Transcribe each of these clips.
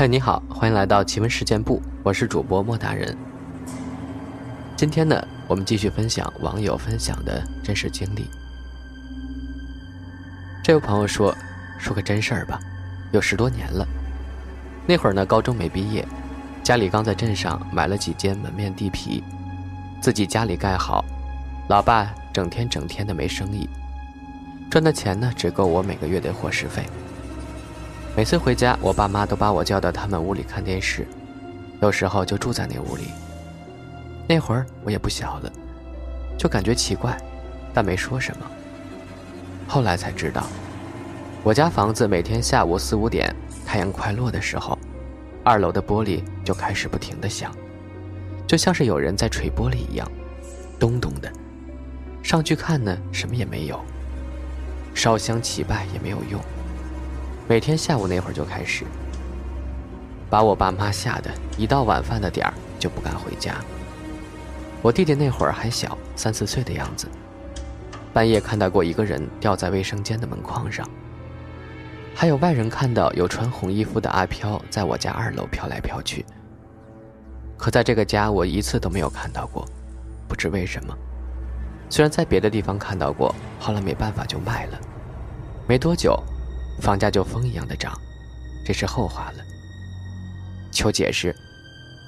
嗨，你好，欢迎来到奇闻事件部，我是主播莫大人。今天呢，我们继续分享网友分享的真实经历。这位朋友说：“说个真事儿吧，有十多年了。那会儿呢，高中没毕业，家里刚在镇上买了几间门面地皮，自己家里盖好，老爸整天整天的没生意，赚的钱呢，只够我每个月的伙食费。”每次回家，我爸妈都把我叫到他们屋里看电视，有时候就住在那屋里。那会儿我也不小了，就感觉奇怪，但没说什么。后来才知道，我家房子每天下午四五点太阳快落的时候，二楼的玻璃就开始不停的响，就像是有人在捶玻璃一样，咚咚的。上去看呢，什么也没有，烧香祈拜也没有用。每天下午那会儿就开始，把我爸妈吓得一到晚饭的点儿就不敢回家。我弟弟那会儿还小，三四岁的样子，半夜看到过一个人吊在卫生间的门框上，还有外人看到有穿红衣服的阿飘在我家二楼飘来飘去。可在这个家，我一次都没有看到过，不知为什么。虽然在别的地方看到过，后来没办法就卖了，没多久。房价就风一样的涨，这是后话了。求解释，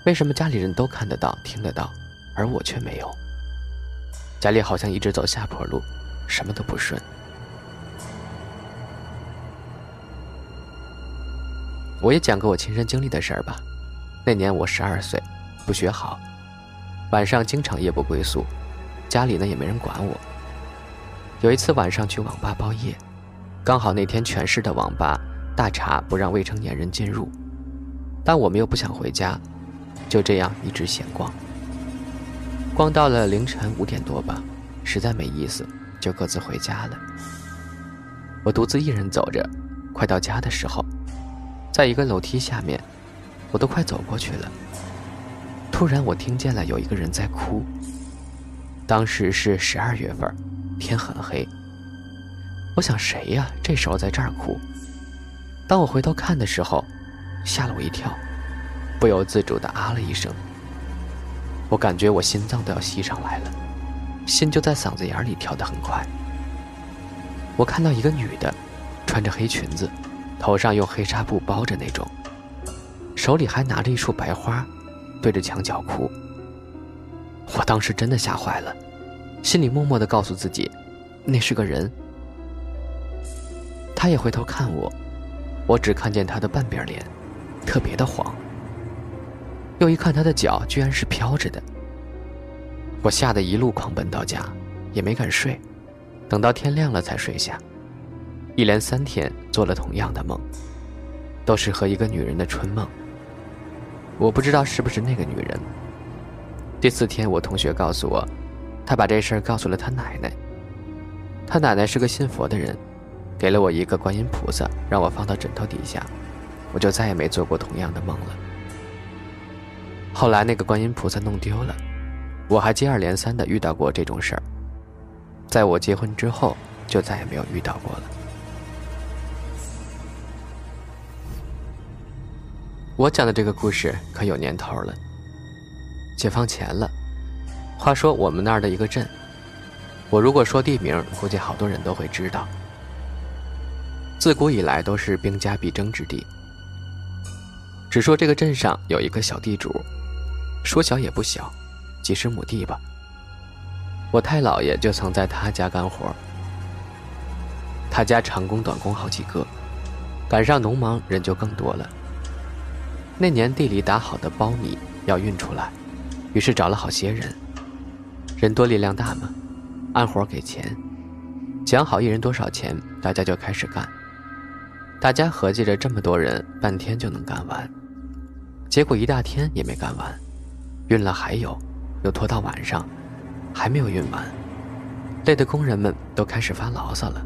为什么家里人都看得到、听得到，而我却没有？家里好像一直走下坡路，什么都不顺。我也讲个我亲身经历的事儿吧。那年我十二岁，不学好，晚上经常夜不归宿，家里呢也没人管我。有一次晚上去网吧包夜。刚好那天全市的网吧大查不让未成年人进入，但我们又不想回家，就这样一直闲逛。逛到了凌晨五点多吧，实在没意思，就各自回家了。我独自一人走着，快到家的时候，在一个楼梯下面，我都快走过去了。突然我听见了有一个人在哭。当时是十二月份，天很黑。我想谁呀？这时候在这儿哭。当我回头看的时候，吓了我一跳，不由自主的啊了一声。我感觉我心脏都要吸上来了，心就在嗓子眼里跳得很快。我看到一个女的，穿着黑裙子，头上用黑纱布包着那种，手里还拿着一束白花，对着墙角哭。我当时真的吓坏了，心里默默的告诉自己，那是个人。他也回头看我，我只看见他的半边脸，特别的黄。又一看他的脚，居然是飘着的。我吓得一路狂奔到家，也没敢睡，等到天亮了才睡下。一连三天做了同样的梦，都是和一个女人的春梦。我不知道是不是那个女人。第四天，我同学告诉我，他把这事儿告诉了他奶奶。他奶奶是个信佛的人。给了我一个观音菩萨，让我放到枕头底下，我就再也没做过同样的梦了。后来那个观音菩萨弄丢了，我还接二连三的遇到过这种事儿。在我结婚之后，就再也没有遇到过了。我讲的这个故事可有年头了，解放前了。话说我们那儿的一个镇，我如果说地名，估计好多人都会知道。自古以来都是兵家必争之地。只说这个镇上有一个小地主，说小也不小，几十亩地吧。我太姥爷就曾在他家干活。他家长工短工好几个，赶上农忙人就更多了。那年地里打好的苞米要运出来，于是找了好些人。人多力量大嘛，按活给钱，讲好一人多少钱，大家就开始干。大家合计着这么多人半天就能干完，结果一大天也没干完，运了还有，又拖到晚上，还没有运完，累的工人们都开始发牢骚了。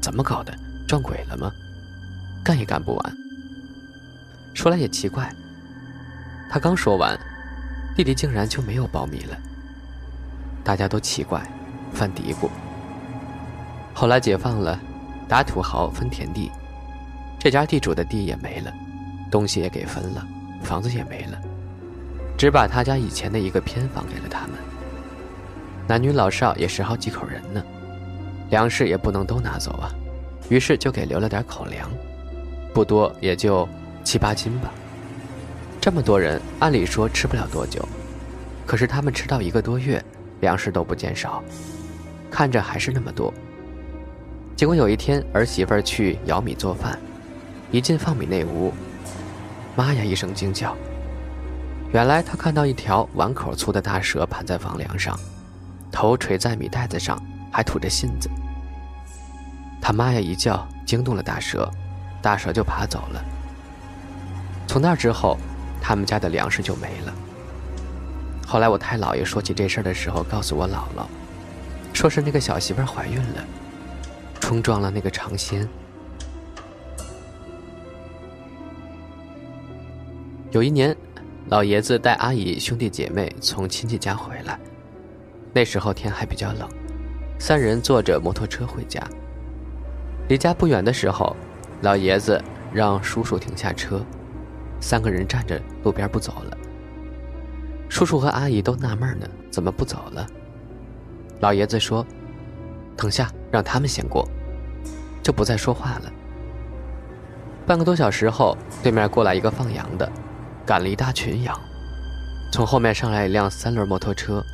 怎么搞的？撞鬼了吗？干也干不完。说来也奇怪，他刚说完，弟弟竟然就没有苞米了。大家都奇怪，犯嘀咕。后来解放了。打土豪分田地，这家地主的地也没了，东西也给分了，房子也没了，只把他家以前的一个偏房给了他们。男女老少也十好几口人呢，粮食也不能都拿走啊，于是就给留了点口粮，不多也就七八斤吧。这么多人，按理说吃不了多久，可是他们吃到一个多月，粮食都不见少，看着还是那么多。结果有一天，儿媳妇去舀米做饭，一进放米那屋，妈呀一声惊叫。原来她看到一条碗口粗的大蛇盘在房梁上，头垂在米袋子上，还吐着信子。她妈呀一叫，惊动了大蛇，大蛇就爬走了。从那之后，他们家的粮食就没了。后来我太姥爷说起这事儿的时候，告诉我姥姥，说是那个小媳妇怀孕了。冲撞了那个尝鲜。有一年，老爷子带阿姨兄弟姐妹从亲戚家回来，那时候天还比较冷，三人坐着摩托车回家。离家不远的时候，老爷子让叔叔停下车，三个人站着路边不走了。叔叔和阿姨都纳闷呢，怎么不走了？老爷子说。等下，让他们先过，就不再说话了。半个多小时后，对面过来一个放羊的，赶了一大群羊。从后面上来一辆三轮摩托车，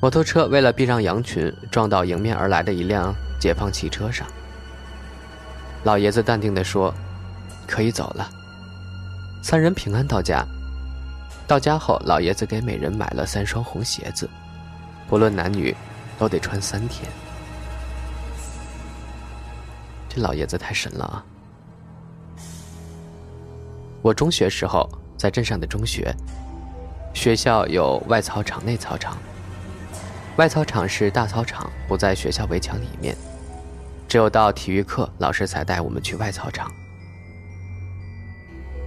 摩托车为了避让羊群，撞到迎面而来的一辆解放汽车上。老爷子淡定地说：“可以走了。”三人平安到家。到家后，老爷子给每人买了三双红鞋子，不论男女，都得穿三天。这老爷子太神了啊！我中学时候在镇上的中学，学校有外操场、内操场。外操场是大操场，不在学校围墙里面，只有到体育课，老师才带我们去外操场。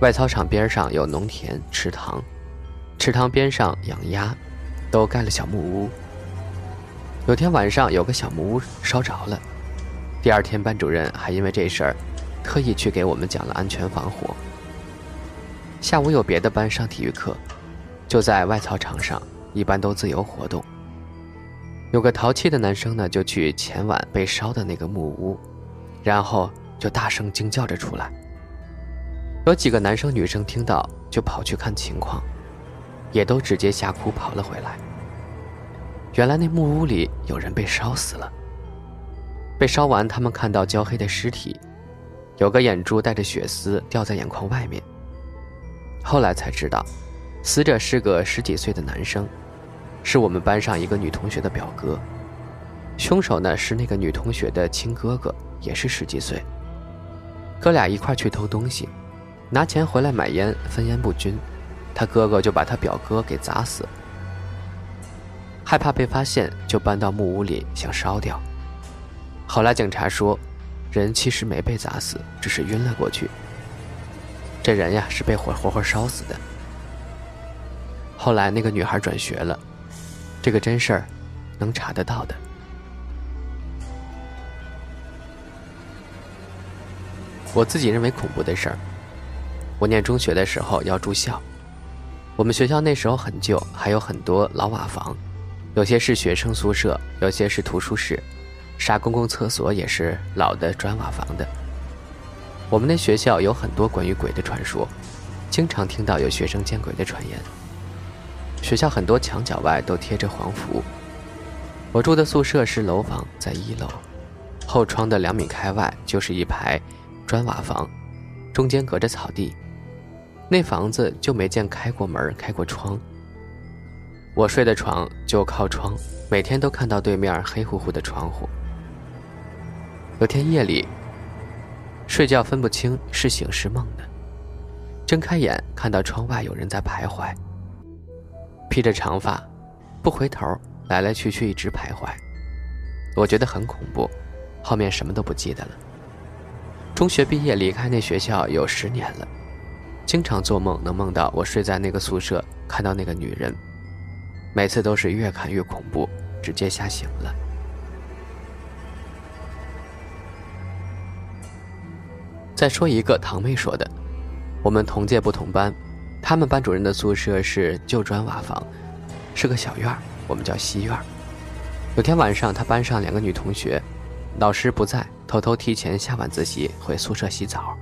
外操场边上有农田、池塘，池塘边上养鸭，都盖了小木屋。有天晚上，有个小木屋烧着了。第二天，班主任还因为这事儿，特意去给我们讲了安全防火。下午有别的班上体育课，就在外操场上，一般都自由活动。有个淘气的男生呢，就去前晚被烧的那个木屋，然后就大声惊叫着出来。有几个男生女生听到，就跑去看情况，也都直接吓哭跑了回来。原来那木屋里有人被烧死了。被烧完，他们看到焦黑的尸体，有个眼珠带着血丝掉在眼眶外面。后来才知道，死者是个十几岁的男生，是我们班上一个女同学的表哥。凶手呢是那个女同学的亲哥哥，也是十几岁。哥俩一块去偷东西，拿钱回来买烟，分烟不均，他哥哥就把他表哥给砸死。害怕被发现，就搬到木屋里想烧掉。后来警察说，人其实没被砸死，只是晕了过去。这人呀是被火活活烧死的。后来那个女孩转学了，这个真事儿，能查得到的。我自己认为恐怖的事儿，我念中学的时候要住校，我们学校那时候很旧，还有很多老瓦房，有些是学生宿舍，有些是图书室。啥公共厕所也是老的砖瓦房的。我们那学校有很多关于鬼的传说，经常听到有学生见鬼的传言。学校很多墙角外都贴着黄符。我住的宿舍是楼房，在一楼，后窗的两米开外就是一排砖瓦房，中间隔着草地。那房子就没见开过门、开过窗。我睡的床就靠窗，每天都看到对面黑乎乎的窗户。有天夜里，睡觉分不清是醒是梦的。睁开眼，看到窗外有人在徘徊，披着长发，不回头，来来去去，一直徘徊。我觉得很恐怖，后面什么都不记得了。中学毕业离开那学校有十年了，经常做梦能梦到我睡在那个宿舍，看到那个女人，每次都是越看越恐怖，直接吓醒了。再说一个堂妹说的，我们同届不同班，他们班主任的宿舍是旧砖瓦房，是个小院儿，我们叫西院儿。有天晚上，他班上两个女同学，老师不在。偷偷提前下晚自习回宿舍洗澡。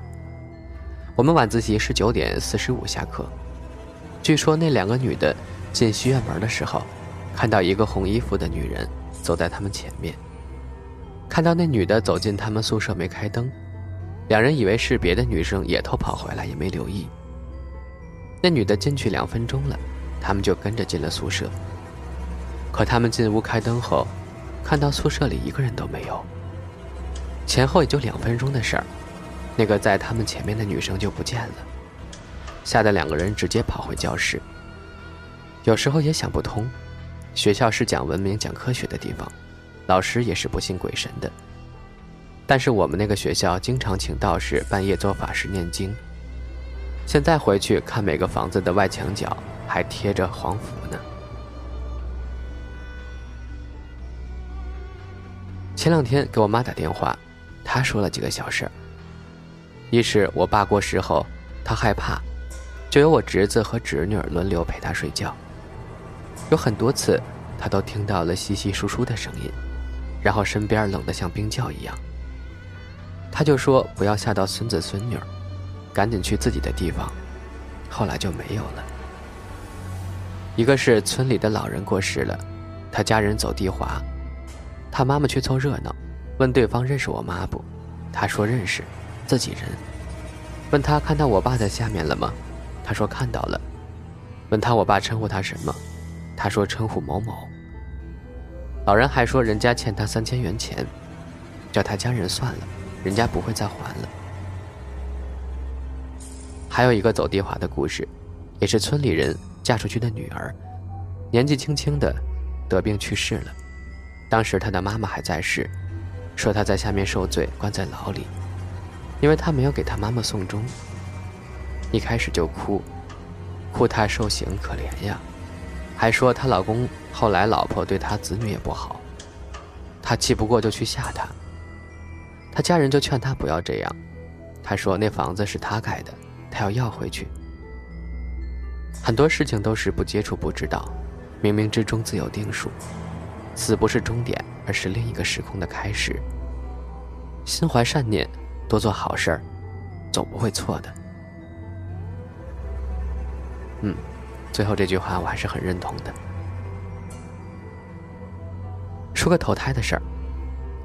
我们晚自习是九点四十五下课。据说那两个女的进西院门的时候，看到一个红衣服的女人走在他们前面。看到那女的走进他们宿舍没开灯，两人以为是别的女生也偷跑回来，也没留意。那女的进去两分钟了，他们就跟着进了宿舍。可他们进屋开灯后，看到宿舍里一个人都没有。前后也就两分钟的事儿，那个在他们前面的女生就不见了，吓得两个人直接跑回教室。有时候也想不通，学校是讲文明、讲科学的地方，老师也是不信鬼神的。但是我们那个学校经常请道士半夜做法事念经。现在回去看每个房子的外墙角还贴着黄符呢。前两天给我妈打电话。他说了几个小事一是我爸过世后，他害怕，就由我侄子和侄女轮流陪他睡觉。有很多次，他都听到了稀稀疏疏的声音，然后身边冷得像冰窖一样。他就说不要吓到孙子孙女，赶紧去自己的地方。后来就没有了。一个是村里的老人过世了，他家人走地滑，他妈妈去凑热闹。问对方认识我妈不？他说认识，自己人。问他看到我爸在下面了吗？他说看到了。问他我爸称呼他什么？他说称呼某某。老人还说人家欠他三千元钱，叫他家人算了，人家不会再还了。还有一个走地滑的故事，也是村里人嫁出去的女儿，年纪轻轻的得病去世了，当时她的妈妈还在世。说她在下面受罪，关在牢里，因为她没有给她妈妈送终。一开始就哭，哭她受刑可怜呀，还说她老公后来老婆对她子女也不好，她气不过就去吓她。他家人就劝他不要这样，他说那房子是他盖的，他要要回去。很多事情都是不接触不知道，冥冥之中自有定数，死不是终点。而是另一个时空的开始。心怀善念，多做好事儿，总不会错的。嗯，最后这句话我还是很认同的。说个投胎的事儿，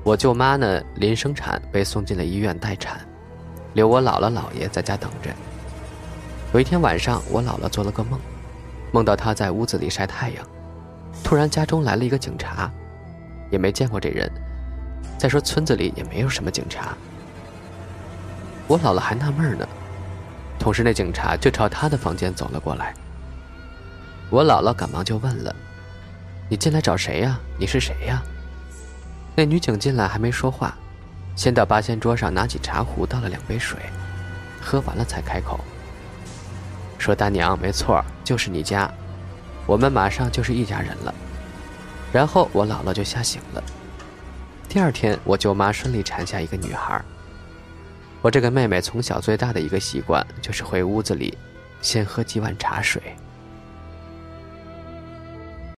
我舅妈呢临生产被送进了医院待产，留我姥姥姥爷在家等着。有一天晚上，我姥姥做了个梦，梦到她在屋子里晒太阳，突然家中来了一个警察。也没见过这人，再说村子里也没有什么警察。我姥姥还纳闷呢，同时那警察就朝他的房间走了过来。我姥姥赶忙就问了：“你进来找谁呀？你是谁呀？”那女警进来还没说话，先到八仙桌上拿起茶壶倒了两杯水，喝完了才开口，说：“大娘，没错，就是你家，我们马上就是一家人了。”然后我姥姥就吓醒了。第二天，我舅妈顺利产下一个女孩。我这个妹妹从小最大的一个习惯就是回屋子里，先喝几碗茶水。